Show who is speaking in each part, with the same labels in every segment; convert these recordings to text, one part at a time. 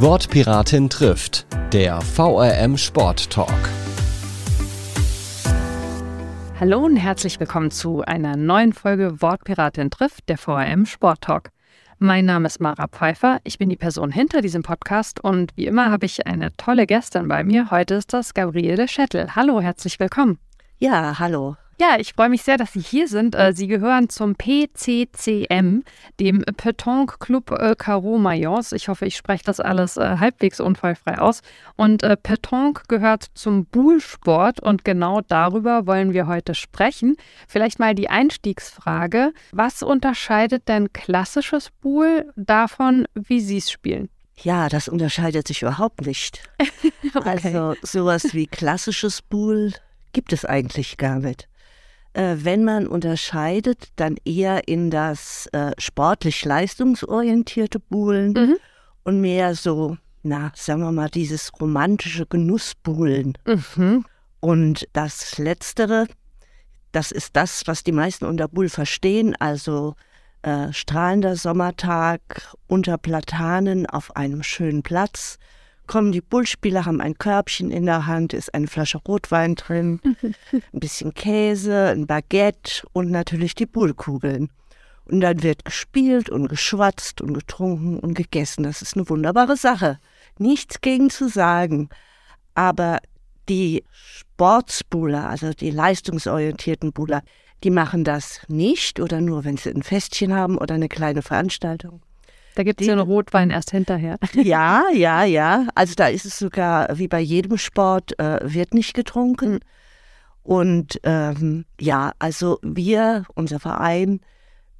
Speaker 1: Wortpiratin trifft, der VRM Sport Talk.
Speaker 2: Hallo und herzlich willkommen zu einer neuen Folge Wortpiratin trifft, der VRM Sport Talk. Mein Name ist Mara Pfeiffer, ich bin die Person hinter diesem Podcast und wie immer habe ich eine tolle Gästin bei mir. Heute ist das Gabriele Schettel. Hallo, herzlich willkommen.
Speaker 3: Ja, hallo.
Speaker 2: Ja, ich freue mich sehr, dass Sie hier sind. Äh, Sie gehören zum PCCM, dem Petanque Club äh, Caro Mayence. Ich hoffe, ich spreche das alles äh, halbwegs unfallfrei aus. Und Petanque gehört zum Bullsport und genau darüber wollen wir heute sprechen. Vielleicht mal die Einstiegsfrage. Was unterscheidet denn klassisches Bull davon, wie Sie es spielen?
Speaker 3: Ja, das unterscheidet sich überhaupt nicht. okay. Also sowas wie klassisches Bull gibt es eigentlich gar nicht wenn man unterscheidet, dann eher in das äh, sportlich leistungsorientierte Buhlen mhm. und mehr so, na, sagen wir mal, dieses romantische Genussbuhlen. Mhm. Und das Letztere, das ist das, was die meisten unter Bull verstehen, also äh, strahlender Sommertag unter Platanen auf einem schönen Platz kommen die Bullspieler, haben ein Körbchen in der Hand, ist eine Flasche Rotwein drin, ein bisschen Käse, ein Baguette und natürlich die Bullkugeln. Und dann wird gespielt und geschwatzt und getrunken und gegessen. Das ist eine wunderbare Sache. Nichts gegen zu sagen. Aber die Sportsbuller, also die leistungsorientierten Buller, die machen das nicht oder nur, wenn sie ein Festchen haben oder eine kleine Veranstaltung.
Speaker 2: Da gibt es ja einen Rotwein erst hinterher.
Speaker 3: Ja, ja, ja. Also da ist es sogar wie bei jedem Sport, äh, wird nicht getrunken. Mhm. Und ähm, ja, also wir, unser Verein,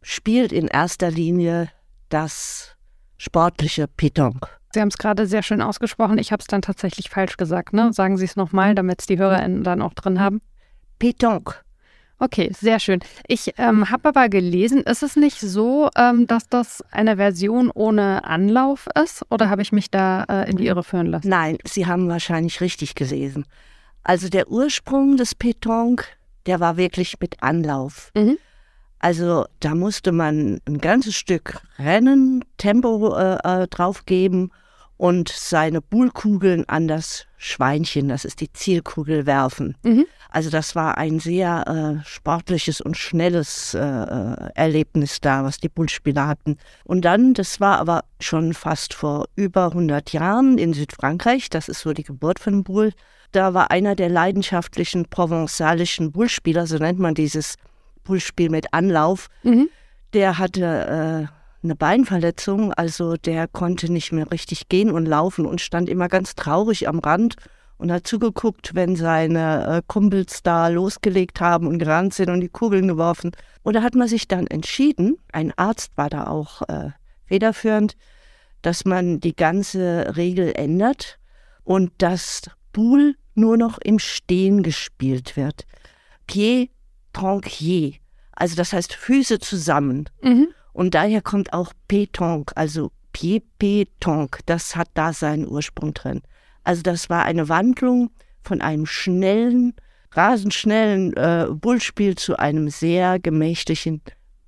Speaker 3: spielt in erster Linie das sportliche Pétanque.
Speaker 2: Sie haben es gerade sehr schön ausgesprochen. Ich habe es dann tatsächlich falsch gesagt. Ne? Sagen Sie es nochmal, damit es die HörerInnen dann auch drin haben.
Speaker 3: Pétanque.
Speaker 2: Okay, sehr schön. Ich ähm, habe aber gelesen, ist es nicht so, ähm, dass das eine Version ohne Anlauf ist? Oder habe ich mich da äh, in die Irre führen lassen?
Speaker 3: Nein, Sie haben wahrscheinlich richtig gelesen. Also der Ursprung des Pétanque, der war wirklich mit Anlauf. Mhm. Also da musste man ein ganzes Stück Rennen, Tempo äh, äh draufgeben und seine Bullkugeln an das Schweinchen, das ist die Zielkugel, werfen. Mhm. Also das war ein sehr äh, sportliches und schnelles äh, äh, Erlebnis da, was die Bullspieler hatten. Und dann, das war aber schon fast vor über 100 Jahren in Südfrankreich, das ist so die Geburt von Bull, da war einer der leidenschaftlichen provenzalischen Bullspieler, so nennt man dieses Bullspiel mit Anlauf, mhm. der hatte... Äh, eine Beinverletzung, also der konnte nicht mehr richtig gehen und laufen und stand immer ganz traurig am Rand und hat zugeguckt, wenn seine äh, Kumpels da losgelegt haben und gerannt sind und die Kugeln geworfen. Und da hat man sich dann entschieden, ein Arzt war da auch äh, federführend, dass man die ganze Regel ändert und dass Boule nur noch im Stehen gespielt wird. Pied tranquier, also das heißt Füße zusammen. Mhm. Und daher kommt auch Pétanque, also Pied Pétanque. Das hat da seinen Ursprung drin. Also das war eine Wandlung von einem schnellen, rasend schnellen äh, Bullspiel zu einem sehr gemächlichen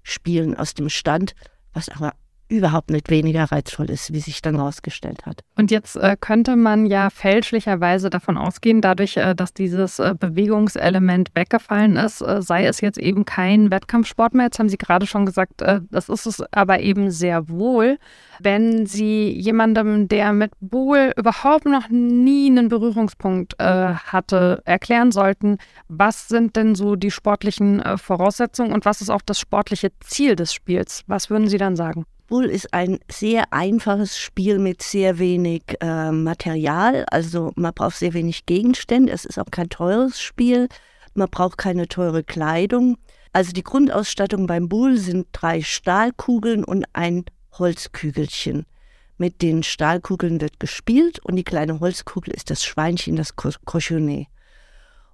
Speaker 3: Spielen aus dem Stand, was aber überhaupt nicht weniger reizvoll ist, wie sich dann herausgestellt hat.
Speaker 2: Und jetzt äh, könnte man ja fälschlicherweise davon ausgehen, dadurch, äh, dass dieses äh, Bewegungselement weggefallen ist, äh, sei es jetzt eben kein Wettkampfsport mehr. Jetzt haben Sie gerade schon gesagt, äh, das ist es aber eben sehr wohl. Wenn Sie jemandem, der mit Buhl überhaupt noch nie einen Berührungspunkt äh, hatte, erklären sollten, was sind denn so die sportlichen Voraussetzungen und was ist auch das sportliche Ziel des Spiels? Was würden Sie dann sagen?
Speaker 3: Bull ist ein sehr einfaches Spiel mit sehr wenig äh, Material. Also man braucht sehr wenig Gegenstände. Es ist auch kein teures Spiel. Man braucht keine teure Kleidung. Also die Grundausstattung beim Bull sind drei Stahlkugeln und ein Holzkügelchen. Mit den Stahlkugeln wird gespielt und die kleine Holzkugel ist das Schweinchen, das Cochonnet.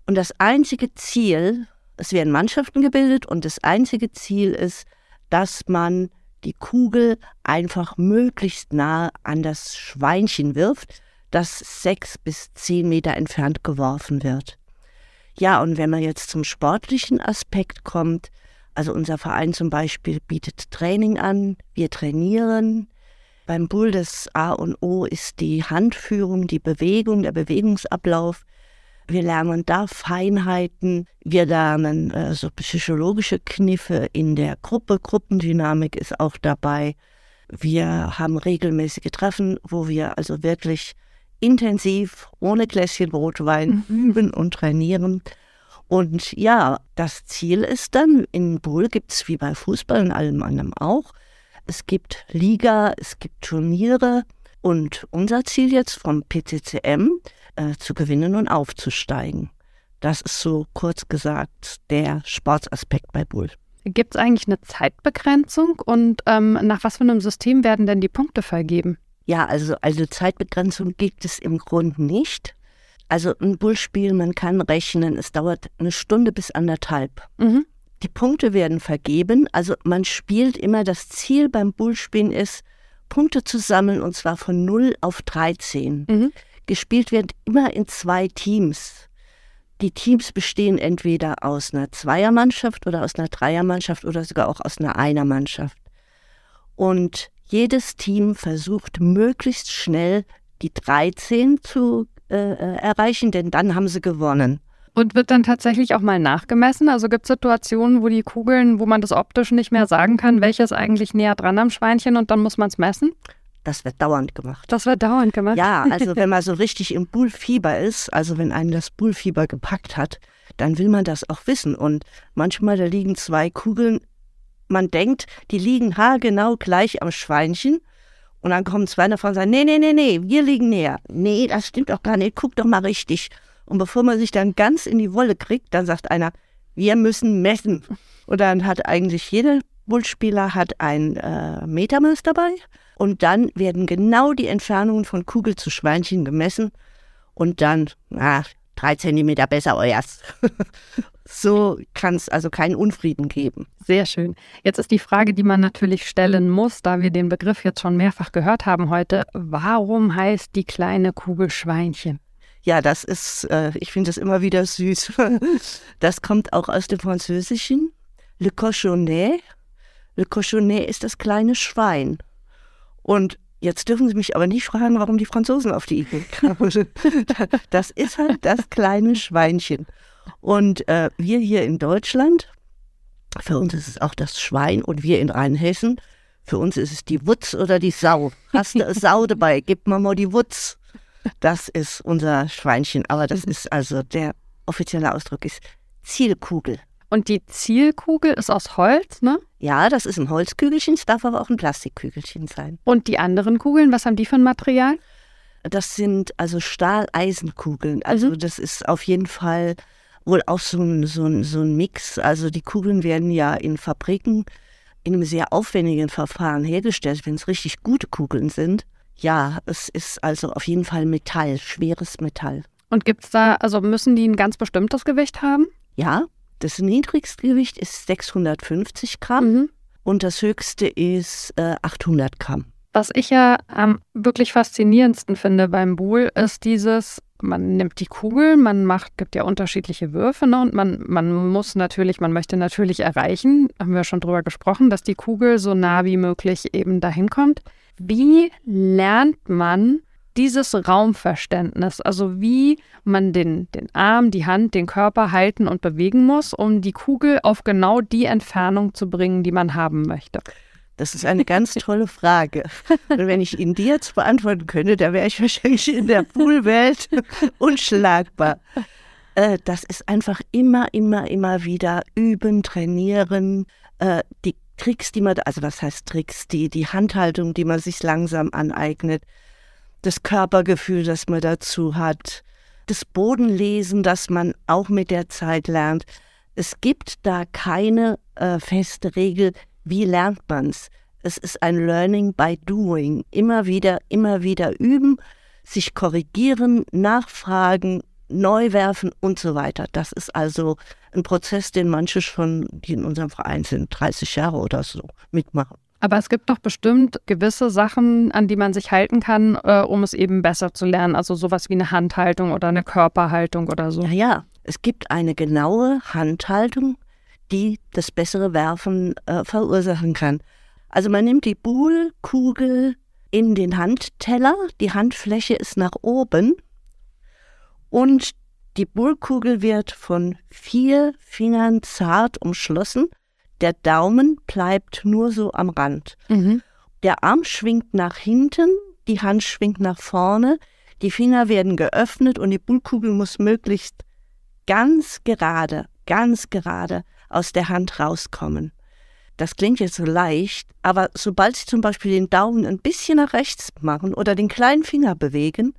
Speaker 3: Und das einzige Ziel, es werden Mannschaften gebildet und das einzige Ziel ist, dass man die Kugel einfach möglichst nah an das Schweinchen wirft, das sechs bis zehn Meter entfernt geworfen wird. Ja, und wenn man jetzt zum sportlichen Aspekt kommt, also unser Verein zum Beispiel bietet Training an, wir trainieren, Beim Bull das A und O ist die Handführung, die Bewegung, der Bewegungsablauf. Wir lernen da Feinheiten, wir lernen äh, so psychologische Kniffe in der Gruppe, Gruppendynamik ist auch dabei. Wir haben regelmäßige Treffen, wo wir also wirklich intensiv ohne Gläschen Rotwein mhm. üben und trainieren. Und ja, das Ziel ist dann, in Bull gibt es wie bei Fußball und allem anderen auch, es gibt Liga, es gibt Turniere und unser Ziel jetzt vom PCCM äh, zu gewinnen und aufzusteigen. Das ist so kurz gesagt der Sportsaspekt bei Bull.
Speaker 2: Gibt es eigentlich eine Zeitbegrenzung und ähm, nach was für einem System werden denn die Punkte vergeben?
Speaker 3: Ja, also, also Zeitbegrenzung gibt es im Grunde nicht. Also ein Bullspiel, man kann rechnen, es dauert eine Stunde bis anderthalb. Mhm. Die Punkte werden vergeben, also man spielt immer, das Ziel beim Bullspielen ist, Punkte zu sammeln und zwar von 0 auf 13. Mhm. Gespielt wird immer in zwei Teams. Die Teams bestehen entweder aus einer Zweiermannschaft oder aus einer Dreiermannschaft oder sogar auch aus einer Einermannschaft. Und jedes Team versucht möglichst schnell die 13 zu äh, äh, erreichen, denn dann haben sie gewonnen.
Speaker 2: Und wird dann tatsächlich auch mal nachgemessen? Also gibt es Situationen, wo die Kugeln, wo man das optisch nicht mehr sagen kann, welches eigentlich näher dran am Schweinchen und dann muss man es messen?
Speaker 3: Das wird dauernd gemacht.
Speaker 2: Das wird dauernd gemacht?
Speaker 3: Ja, also wenn man so richtig im Bullfieber ist, also wenn einen das Bullfieber gepackt hat, dann will man das auch wissen. Und manchmal, da liegen zwei Kugeln, man denkt, die liegen haargenau gleich am Schweinchen. Und dann kommen zwei davon und sagen, nee, nee, nee, nee, wir liegen näher. Nee, das stimmt doch gar nicht, guck doch mal richtig. Und bevor man sich dann ganz in die Wolle kriegt, dann sagt einer, wir müssen messen. Und dann hat eigentlich jeder Bullspieler hat ein äh, Metermaß dabei. Und dann werden genau die Entfernungen von Kugel zu Schweinchen gemessen. Und dann, ach, drei Zentimeter besser euers. so kann es also keinen Unfrieden geben.
Speaker 2: Sehr schön. Jetzt ist die Frage, die man natürlich stellen muss, da wir den Begriff jetzt schon mehrfach gehört haben heute. Warum heißt die kleine Kugel Schweinchen?
Speaker 3: Ja, das ist, äh, ich finde das immer wieder süß. Das kommt auch aus dem Französischen. Le cochonnet. Le cochonnet ist das kleine Schwein. Und jetzt dürfen Sie mich aber nicht fragen, warum die Franzosen auf die Idee kamen. Das ist halt das kleine Schweinchen. Und äh, wir hier in Deutschland, für uns ist es auch das Schwein und wir in Rheinhessen, für uns ist es die Wutz oder die Sau. Hast du eine Sau dabei? Gib mir mal die Wutz. Das ist unser Schweinchen, aber das mhm. ist also der offizielle Ausdruck ist Zielkugel.
Speaker 2: Und die Zielkugel ist aus Holz, ne?
Speaker 3: Ja, das ist ein Holzkügelchen, es darf aber auch ein Plastikkügelchen sein.
Speaker 2: Und die anderen Kugeln, was haben die für ein Material?
Speaker 3: Das sind also Stahleisenkugeln. Also mhm. das ist auf jeden Fall wohl auch so ein, so, ein, so ein Mix. Also die Kugeln werden ja in Fabriken in einem sehr aufwendigen Verfahren hergestellt, wenn es richtig gute Kugeln sind. Ja, es ist also auf jeden Fall Metall, schweres Metall.
Speaker 2: Und gibt es da, also müssen die ein ganz bestimmtes Gewicht haben?
Speaker 3: Ja, das niedrigste Gewicht ist 650 Gramm mhm. und das höchste ist äh, 800 Gramm.
Speaker 2: Was ich ja am wirklich faszinierendsten finde beim Buhl, ist dieses, man nimmt die Kugel, man macht, gibt ja unterschiedliche Würfe ne, und man, man muss natürlich, man möchte natürlich erreichen, haben wir schon drüber gesprochen, dass die Kugel so nah wie möglich eben dahin kommt. Wie lernt man dieses Raumverständnis, also wie man den, den Arm, die Hand, den Körper halten und bewegen muss, um die Kugel auf genau die Entfernung zu bringen, die man haben möchte?
Speaker 3: Das ist eine ganz tolle Frage. Und wenn ich Ihnen die jetzt beantworten könnte, da wäre ich wahrscheinlich in der Poolwelt unschlagbar. Äh, das ist einfach immer, immer, immer wieder üben, trainieren, äh, die Tricks, die man, also was heißt Tricks, die, die Handhaltung, die man sich langsam aneignet, das Körpergefühl, das man dazu hat, das Bodenlesen, das man auch mit der Zeit lernt. Es gibt da keine äh, feste Regel, wie lernt man's. Es ist ein Learning by Doing. Immer wieder, immer wieder üben, sich korrigieren, nachfragen, neu werfen und so weiter. Das ist also ein Prozess, den manche schon, die in unserem Verein sind, 30 Jahre oder so mitmachen.
Speaker 2: Aber es gibt doch bestimmt gewisse Sachen, an die man sich halten kann, äh, um es eben besser zu lernen. Also sowas wie eine Handhaltung oder eine Körperhaltung oder so.
Speaker 3: Ja, ja. Es gibt eine genaue Handhaltung, die das bessere Werfen äh, verursachen kann. Also man nimmt die Buhlkugel in den Handteller. Die Handfläche ist nach oben und die Bullkugel wird von vier Fingern zart umschlossen. Der Daumen bleibt nur so am Rand. Mhm. Der Arm schwingt nach hinten, die Hand schwingt nach vorne, die Finger werden geöffnet und die Bullkugel muss möglichst ganz gerade, ganz gerade aus der Hand rauskommen. Das klingt jetzt so leicht, aber sobald Sie zum Beispiel den Daumen ein bisschen nach rechts machen oder den kleinen Finger bewegen,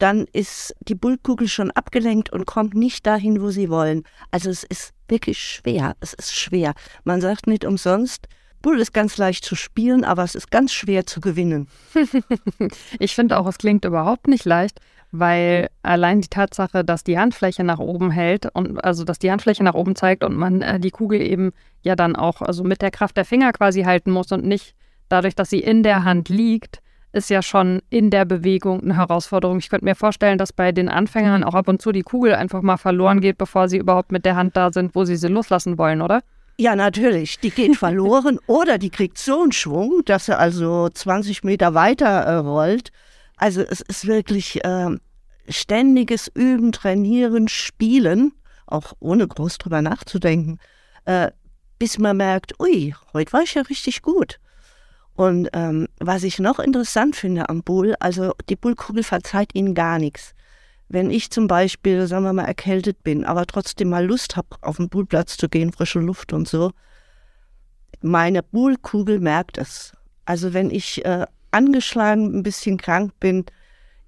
Speaker 3: dann ist die Bullkugel schon abgelenkt und kommt nicht dahin, wo Sie wollen. Also es ist wirklich schwer. Es ist schwer. Man sagt nicht umsonst, Bull ist ganz leicht zu spielen, aber es ist ganz schwer zu gewinnen.
Speaker 2: ich finde auch, es klingt überhaupt nicht leicht, weil allein die Tatsache, dass die Handfläche nach oben hält und also dass die Handfläche nach oben zeigt und man äh, die Kugel eben ja dann auch also mit der Kraft der Finger quasi halten muss und nicht dadurch, dass sie in der Hand liegt, ist ja schon in der Bewegung eine Herausforderung. Ich könnte mir vorstellen, dass bei den Anfängern auch ab und zu die Kugel einfach mal verloren geht, bevor sie überhaupt mit der Hand da sind, wo sie sie loslassen wollen, oder?
Speaker 3: Ja, natürlich. Die geht verloren oder die kriegt so einen Schwung, dass sie also 20 Meter weiter äh, rollt. Also es ist wirklich äh, ständiges Üben, Trainieren, Spielen, auch ohne groß drüber nachzudenken, äh, bis man merkt, ui, heute war ich ja richtig gut. Und ähm, was ich noch interessant finde am Bull, also die Bullkugel verzeiht ihnen gar nichts. Wenn ich zum Beispiel, sagen wir mal, erkältet bin, aber trotzdem mal Lust habe, auf den Bullplatz zu gehen, frische Luft und so, meine Bullkugel merkt es. Also wenn ich äh, angeschlagen, ein bisschen krank bin,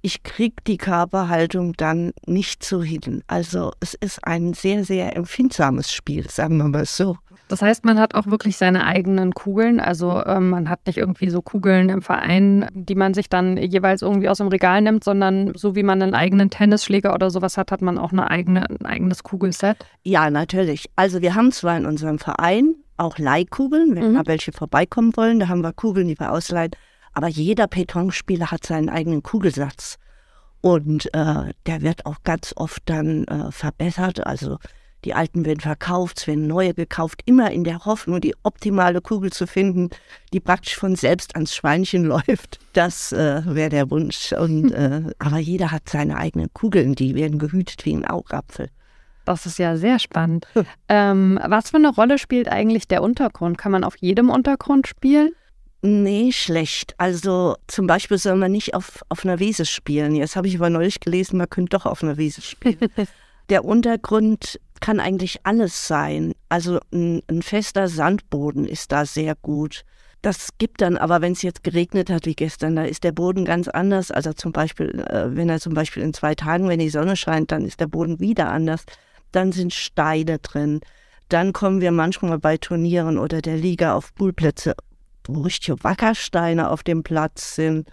Speaker 3: ich kriege die Körperhaltung dann nicht so hin. Also es ist ein sehr, sehr empfindsames Spiel, sagen wir mal so.
Speaker 2: Das heißt, man hat auch wirklich seine eigenen Kugeln. Also äh, man hat nicht irgendwie so Kugeln im Verein, die man sich dann jeweils irgendwie aus dem Regal nimmt, sondern so wie man einen eigenen Tennisschläger oder sowas hat, hat man auch eine eigene, ein eigenes Kugelset.
Speaker 3: Ja, natürlich. Also wir haben zwar in unserem Verein auch Leihkugeln, wenn mhm. mal welche vorbeikommen wollen, da haben wir Kugeln, die wir ausleihen. Aber jeder Petonspieler hat seinen eigenen Kugelsatz. Und äh, der wird auch ganz oft dann äh, verbessert. Also die alten werden verkauft, es werden neue gekauft, immer in der Hoffnung, die optimale Kugel zu finden, die praktisch von selbst ans Schweinchen läuft. Das äh, wäre der Wunsch. Und, äh, aber jeder hat seine eigenen Kugeln, die werden gehütet wie ein Augapfel.
Speaker 2: Das ist ja sehr spannend. ähm, was für eine Rolle spielt eigentlich der Untergrund? Kann man auf jedem Untergrund spielen?
Speaker 3: Nee, schlecht. Also zum Beispiel soll man nicht auf, auf einer Wiese spielen. Jetzt habe ich aber neulich gelesen, man könnte doch auf einer Wiese spielen. Der Untergrund kann eigentlich alles sein. Also ein, ein, fester Sandboden ist da sehr gut. Das gibt dann aber, wenn es jetzt geregnet hat wie gestern, da ist der Boden ganz anders. Also zum Beispiel, äh, wenn er zum Beispiel in zwei Tagen, wenn die Sonne scheint, dann ist der Boden wieder anders. Dann sind Steine drin. Dann kommen wir manchmal bei Turnieren oder der Liga auf Poolplätze wo richtige Wackersteine auf dem Platz sind.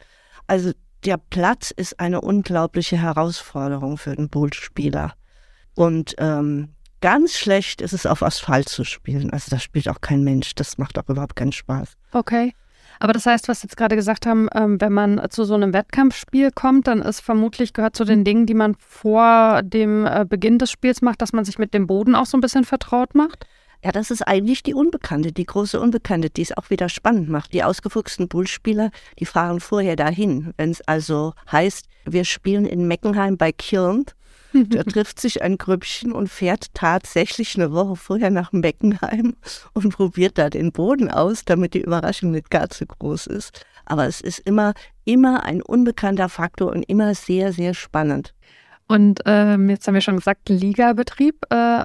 Speaker 3: Also der Platz ist eine unglaubliche Herausforderung für den Bootspieler. Und ähm, ganz schlecht ist es auf Asphalt zu spielen. Also da spielt auch kein Mensch. Das macht auch überhaupt keinen Spaß.
Speaker 2: Okay. Aber das heißt, was Sie jetzt gerade gesagt haben, ähm, wenn man zu so einem Wettkampfspiel kommt, dann ist vermutlich gehört zu den Dingen, die man vor dem äh, Beginn des Spiels macht, dass man sich mit dem Boden auch so ein bisschen vertraut macht?
Speaker 3: Ja, das ist eigentlich die Unbekannte, die große Unbekannte, die es auch wieder spannend macht. Die ausgefuchsten Bullspieler, die fahren vorher dahin. Wenn es also heißt, wir spielen in Meckenheim bei Kirn, da trifft sich ein Grüppchen und fährt tatsächlich eine Woche vorher nach Meckenheim und probiert da den Boden aus, damit die Überraschung nicht gar zu groß ist. Aber es ist immer, immer ein unbekannter Faktor und immer sehr, sehr spannend.
Speaker 2: Und ähm, jetzt haben wir schon gesagt, Ligabetrieb. Äh,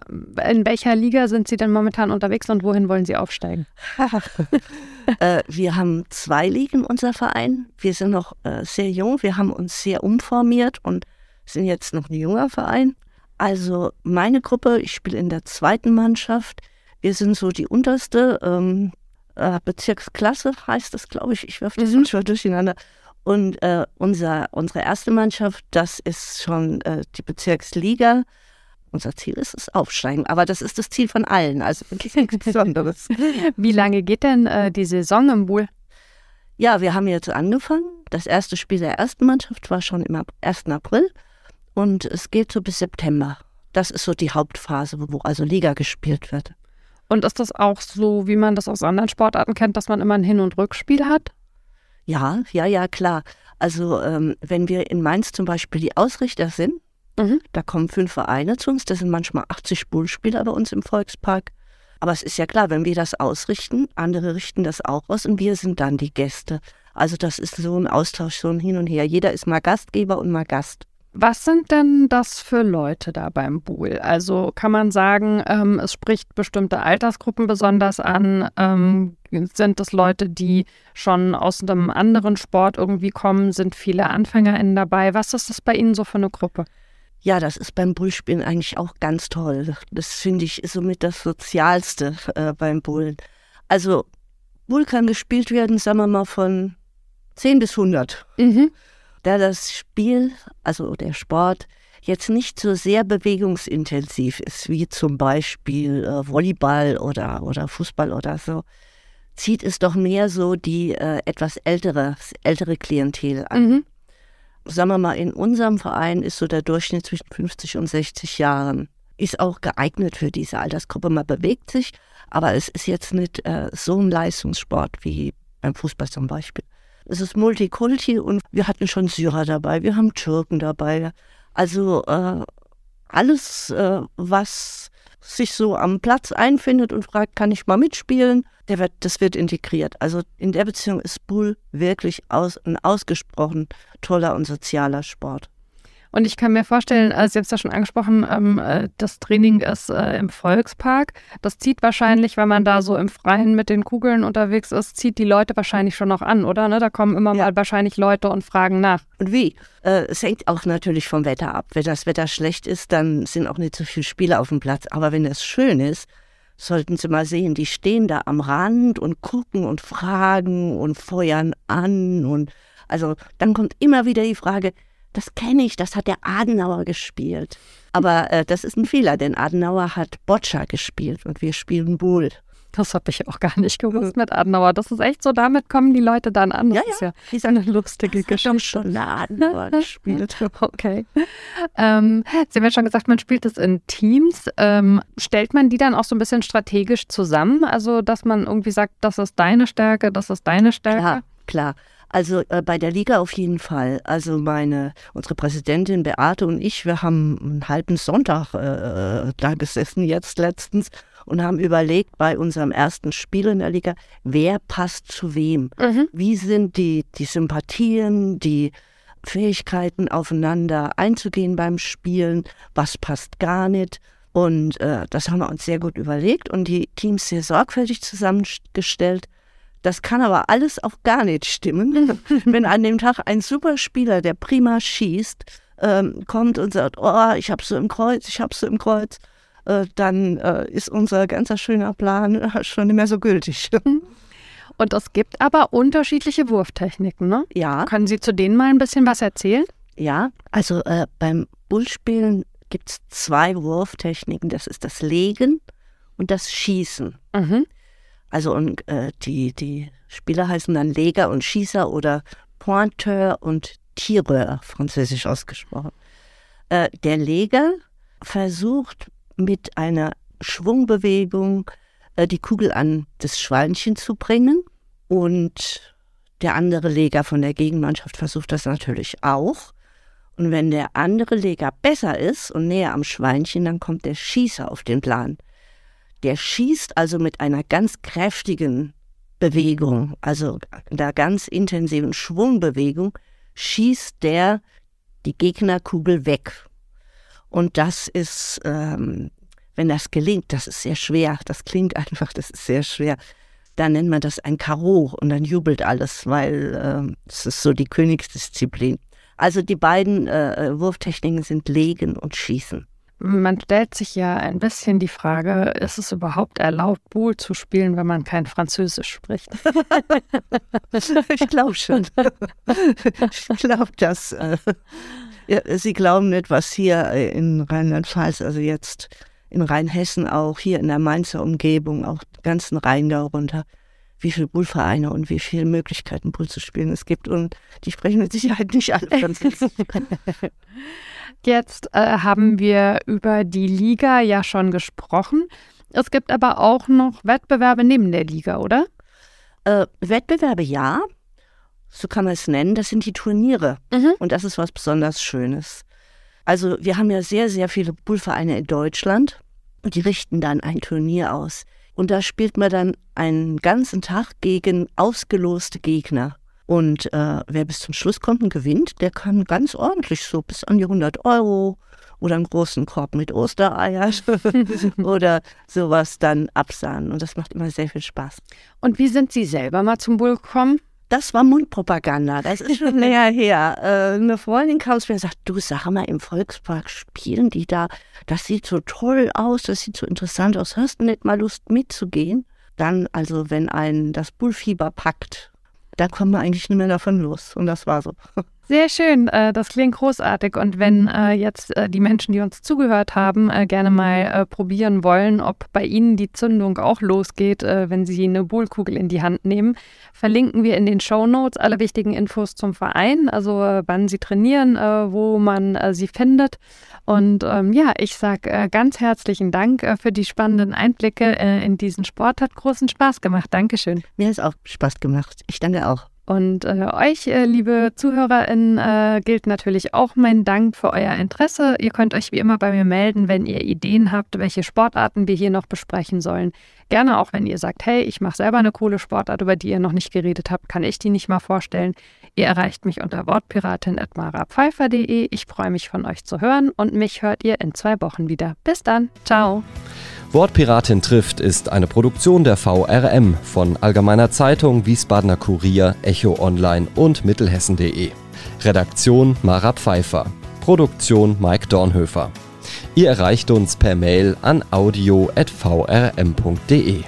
Speaker 2: in welcher Liga sind Sie denn momentan unterwegs und wohin wollen Sie aufsteigen?
Speaker 3: äh, wir haben zwei Ligen, unser Verein. Wir sind noch äh, sehr jung. Wir haben uns sehr umformiert und sind jetzt noch ein junger Verein. Also meine Gruppe, ich spiele in der zweiten Mannschaft. Wir sind so die unterste ähm, äh, Bezirksklasse, heißt das, glaube ich. Ich werfe das mhm. manchmal durcheinander. Und äh, unser, unsere erste Mannschaft, das ist schon äh, die Bezirksliga. Unser Ziel ist es aufsteigen, aber das ist das Ziel von allen, also wirklich nichts Besonderes.
Speaker 2: Wie lange geht denn äh, die Saison im Buhl?
Speaker 3: Ja, wir haben jetzt angefangen. Das erste Spiel der ersten Mannschaft war schon im 1. April und es geht so bis September. Das ist so die Hauptphase, wo also Liga gespielt wird.
Speaker 2: Und ist das auch so, wie man das aus anderen Sportarten kennt, dass man immer ein Hin- und Rückspiel hat?
Speaker 3: Ja, ja, ja, klar. Also ähm, wenn wir in Mainz zum Beispiel die Ausrichter sind, mhm. da kommen fünf Vereine zu uns, das sind manchmal 80 Bullspieler bei uns im Volkspark. Aber es ist ja klar, wenn wir das ausrichten, andere richten das auch aus und wir sind dann die Gäste. Also das ist so ein Austausch, so ein Hin und Her. Jeder ist mal Gastgeber und mal Gast.
Speaker 2: Was sind denn das für Leute da beim Buhl? Also kann man sagen, ähm, es spricht bestimmte Altersgruppen besonders an? Ähm, sind es Leute, die schon aus einem anderen Sport irgendwie kommen? Sind viele AnfängerInnen dabei? Was ist das bei Ihnen so für eine Gruppe?
Speaker 3: Ja, das ist beim Bullspielen eigentlich auch ganz toll. Das finde ich ist somit das Sozialste äh, beim Bullen. Also Bull kann gespielt werden, sagen wir mal, von 10 bis 100. Mhm da das Spiel, also der Sport, jetzt nicht so sehr bewegungsintensiv ist, wie zum Beispiel äh, Volleyball oder, oder Fußball oder so, zieht es doch mehr so die äh, etwas ältere, ältere Klientel an. Mhm. Sagen wir mal, in unserem Verein ist so der Durchschnitt zwischen 50 und 60 Jahren. Ist auch geeignet für diese Altersgruppe. Man bewegt sich, aber es ist jetzt nicht äh, so ein Leistungssport wie beim Fußball zum Beispiel. Es ist Multikulti und wir hatten schon Syrer dabei, wir haben Türken dabei. Also äh, alles, äh, was sich so am Platz einfindet und fragt, kann ich mal mitspielen, der wird, das wird integriert. Also in der Beziehung ist Bull wirklich aus, ein ausgesprochen toller und sozialer Sport.
Speaker 2: Und ich kann mir vorstellen, äh, Sie haben es ja schon angesprochen, ähm, äh, das Training ist äh, im Volkspark. Das zieht wahrscheinlich, wenn man da so im Freien mit den Kugeln unterwegs ist, zieht die Leute wahrscheinlich schon noch an, oder? Ne? Da kommen immer ja. mal wahrscheinlich Leute und fragen nach.
Speaker 3: Und wie? Äh, es hängt auch natürlich vom Wetter ab. Wenn das Wetter schlecht ist, dann sind auch nicht so viele Spieler auf dem Platz. Aber wenn es schön ist, sollten Sie mal sehen, die stehen da am Rand und gucken und fragen und feuern an. Und also dann kommt immer wieder die Frage, das kenne ich, das hat der Adenauer gespielt. Aber äh, das ist ein Fehler, denn Adenauer hat Boccia gespielt und wir spielen Bull.
Speaker 2: Das habe ich auch gar nicht gewusst mit Adenauer. Das ist echt so, damit kommen die Leute dann an. Das
Speaker 3: ja, ja.
Speaker 2: ist ja eine lustige
Speaker 3: das
Speaker 2: Geschichte.
Speaker 3: Hat schon Adenauer gespielt.
Speaker 2: Okay. Ähm, Sie haben ja schon gesagt, man spielt es in Teams. Ähm, stellt man die dann auch so ein bisschen strategisch zusammen? Also, dass man irgendwie sagt, das ist deine Stärke, das ist deine Stärke?
Speaker 3: Klar, klar. Also äh, bei der Liga auf jeden Fall. Also meine, unsere Präsidentin Beate und ich, wir haben einen halben Sonntag äh, da gesessen jetzt letztens und haben überlegt bei unserem ersten Spiel in der Liga, wer passt zu wem? Mhm. Wie sind die, die Sympathien, die Fähigkeiten aufeinander einzugehen beim Spielen? Was passt gar nicht? Und äh, das haben wir uns sehr gut überlegt und die Teams sehr sorgfältig zusammengestellt. Das kann aber alles auch gar nicht stimmen, wenn an dem Tag ein Superspieler, der prima schießt, ähm, kommt und sagt, oh, ich hab's so im Kreuz, ich hab's so im Kreuz, äh, dann äh, ist unser ganzer schöner Plan schon nicht mehr so gültig.
Speaker 2: Und es gibt aber unterschiedliche Wurftechniken, ne?
Speaker 3: Ja.
Speaker 2: Können Sie zu denen mal ein bisschen was erzählen?
Speaker 3: Ja, also äh, beim Bullspielen gibt es zwei Wurftechniken. Das ist das Legen und das Schießen. Mhm. Also und äh, die, die Spieler heißen dann Leger und Schießer oder Pointeur und Tireur, französisch ausgesprochen. Äh, der Leger versucht mit einer Schwungbewegung äh, die Kugel an das Schweinchen zu bringen und der andere Leger von der Gegenmannschaft versucht das natürlich auch. Und wenn der andere Leger besser ist und näher am Schweinchen, dann kommt der Schießer auf den Plan. Der schießt also mit einer ganz kräftigen Bewegung, also einer ganz intensiven Schwungbewegung, schießt der die Gegnerkugel weg. Und das ist, ähm, wenn das gelingt, das ist sehr schwer, das klingt einfach, das ist sehr schwer. Dann nennt man das ein Karo und dann jubelt alles, weil ähm, es ist so die Königsdisziplin. Also die beiden äh, Wurftechniken sind Legen und Schießen.
Speaker 2: Man stellt sich ja ein bisschen die Frage, ist es überhaupt erlaubt, Boule zu spielen, wenn man kein Französisch spricht?
Speaker 3: ich glaube schon. Ich glaube das. Äh, Sie glauben nicht, was hier in Rheinland-Pfalz, also jetzt in Rheinhessen auch, hier in der Mainzer Umgebung, auch ganzen Rheingau runter, wie viele Bullvereine und wie viele Möglichkeiten Bull zu spielen es gibt. Und die sprechen mit Sicherheit nicht alle Französisch.
Speaker 2: Jetzt äh, haben wir über die Liga ja schon gesprochen. Es gibt aber auch noch Wettbewerbe neben der Liga, oder?
Speaker 3: Äh, Wettbewerbe ja. so kann man es nennen, das sind die Turniere. Mhm. Und das ist was besonders Schönes. Also wir haben ja sehr, sehr viele Poolvereine in Deutschland und die richten dann ein Turnier aus. Und da spielt man dann einen ganzen Tag gegen ausgeloste Gegner. Und äh, wer bis zum Schluss kommt und gewinnt, der kann ganz ordentlich so bis an die 100 Euro oder einen großen Korb mit Ostereier oder sowas dann absahnen. Und das macht immer sehr viel Spaß.
Speaker 2: Und wie sind Sie selber mal zum Bull gekommen?
Speaker 3: Das war Mundpropaganda, das ist schon länger her. Äh, eine Freundin kam zu mir und sagt, du sag mal, im Volkspark spielen die da, das sieht so toll aus, das sieht so interessant aus, hast du nicht mal Lust mitzugehen? Dann, also wenn einen das Bullfieber packt, da kommen wir eigentlich nicht mehr davon los. Und das war so.
Speaker 2: Sehr schön, äh, das klingt großartig. Und wenn äh, jetzt äh, die Menschen, die uns zugehört haben, gerne mal probieren wollen, ob bei ihnen die Zündung auch losgeht, wenn sie eine Bohlkugel in die Hand nehmen, verlinken wir in den Show Notes alle wichtigen Infos zum Verein, also wann sie trainieren, wo man sie findet. Und ähm, ja, ich sage ganz herzlichen Dank für die spannenden Einblicke in diesen Sport. Hat großen Spaß gemacht. Dankeschön.
Speaker 3: Mir hat es auch Spaß gemacht. Ich danke auch.
Speaker 2: Und äh, euch, äh, liebe ZuhörerInnen, äh, gilt natürlich auch mein Dank für euer Interesse. Ihr könnt euch wie immer bei mir melden, wenn ihr Ideen habt, welche Sportarten wir hier noch besprechen sollen. Gerne auch, wenn ihr sagt, hey, ich mache selber eine coole Sportart, über die ihr noch nicht geredet habt, kann ich die nicht mal vorstellen. Ihr erreicht mich unter wortpiratin.marapfeifer.de. Ich freue mich von euch zu hören und mich hört ihr in zwei Wochen wieder. Bis dann. Ciao.
Speaker 1: Wortpiratin trifft ist eine Produktion der VRM von Allgemeiner Zeitung, Wiesbadener Kurier, Echo Online und Mittelhessen.de. Redaktion Mara Pfeiffer. Produktion Mike Dornhöfer. Ihr erreicht uns per Mail an audio.vrm.de.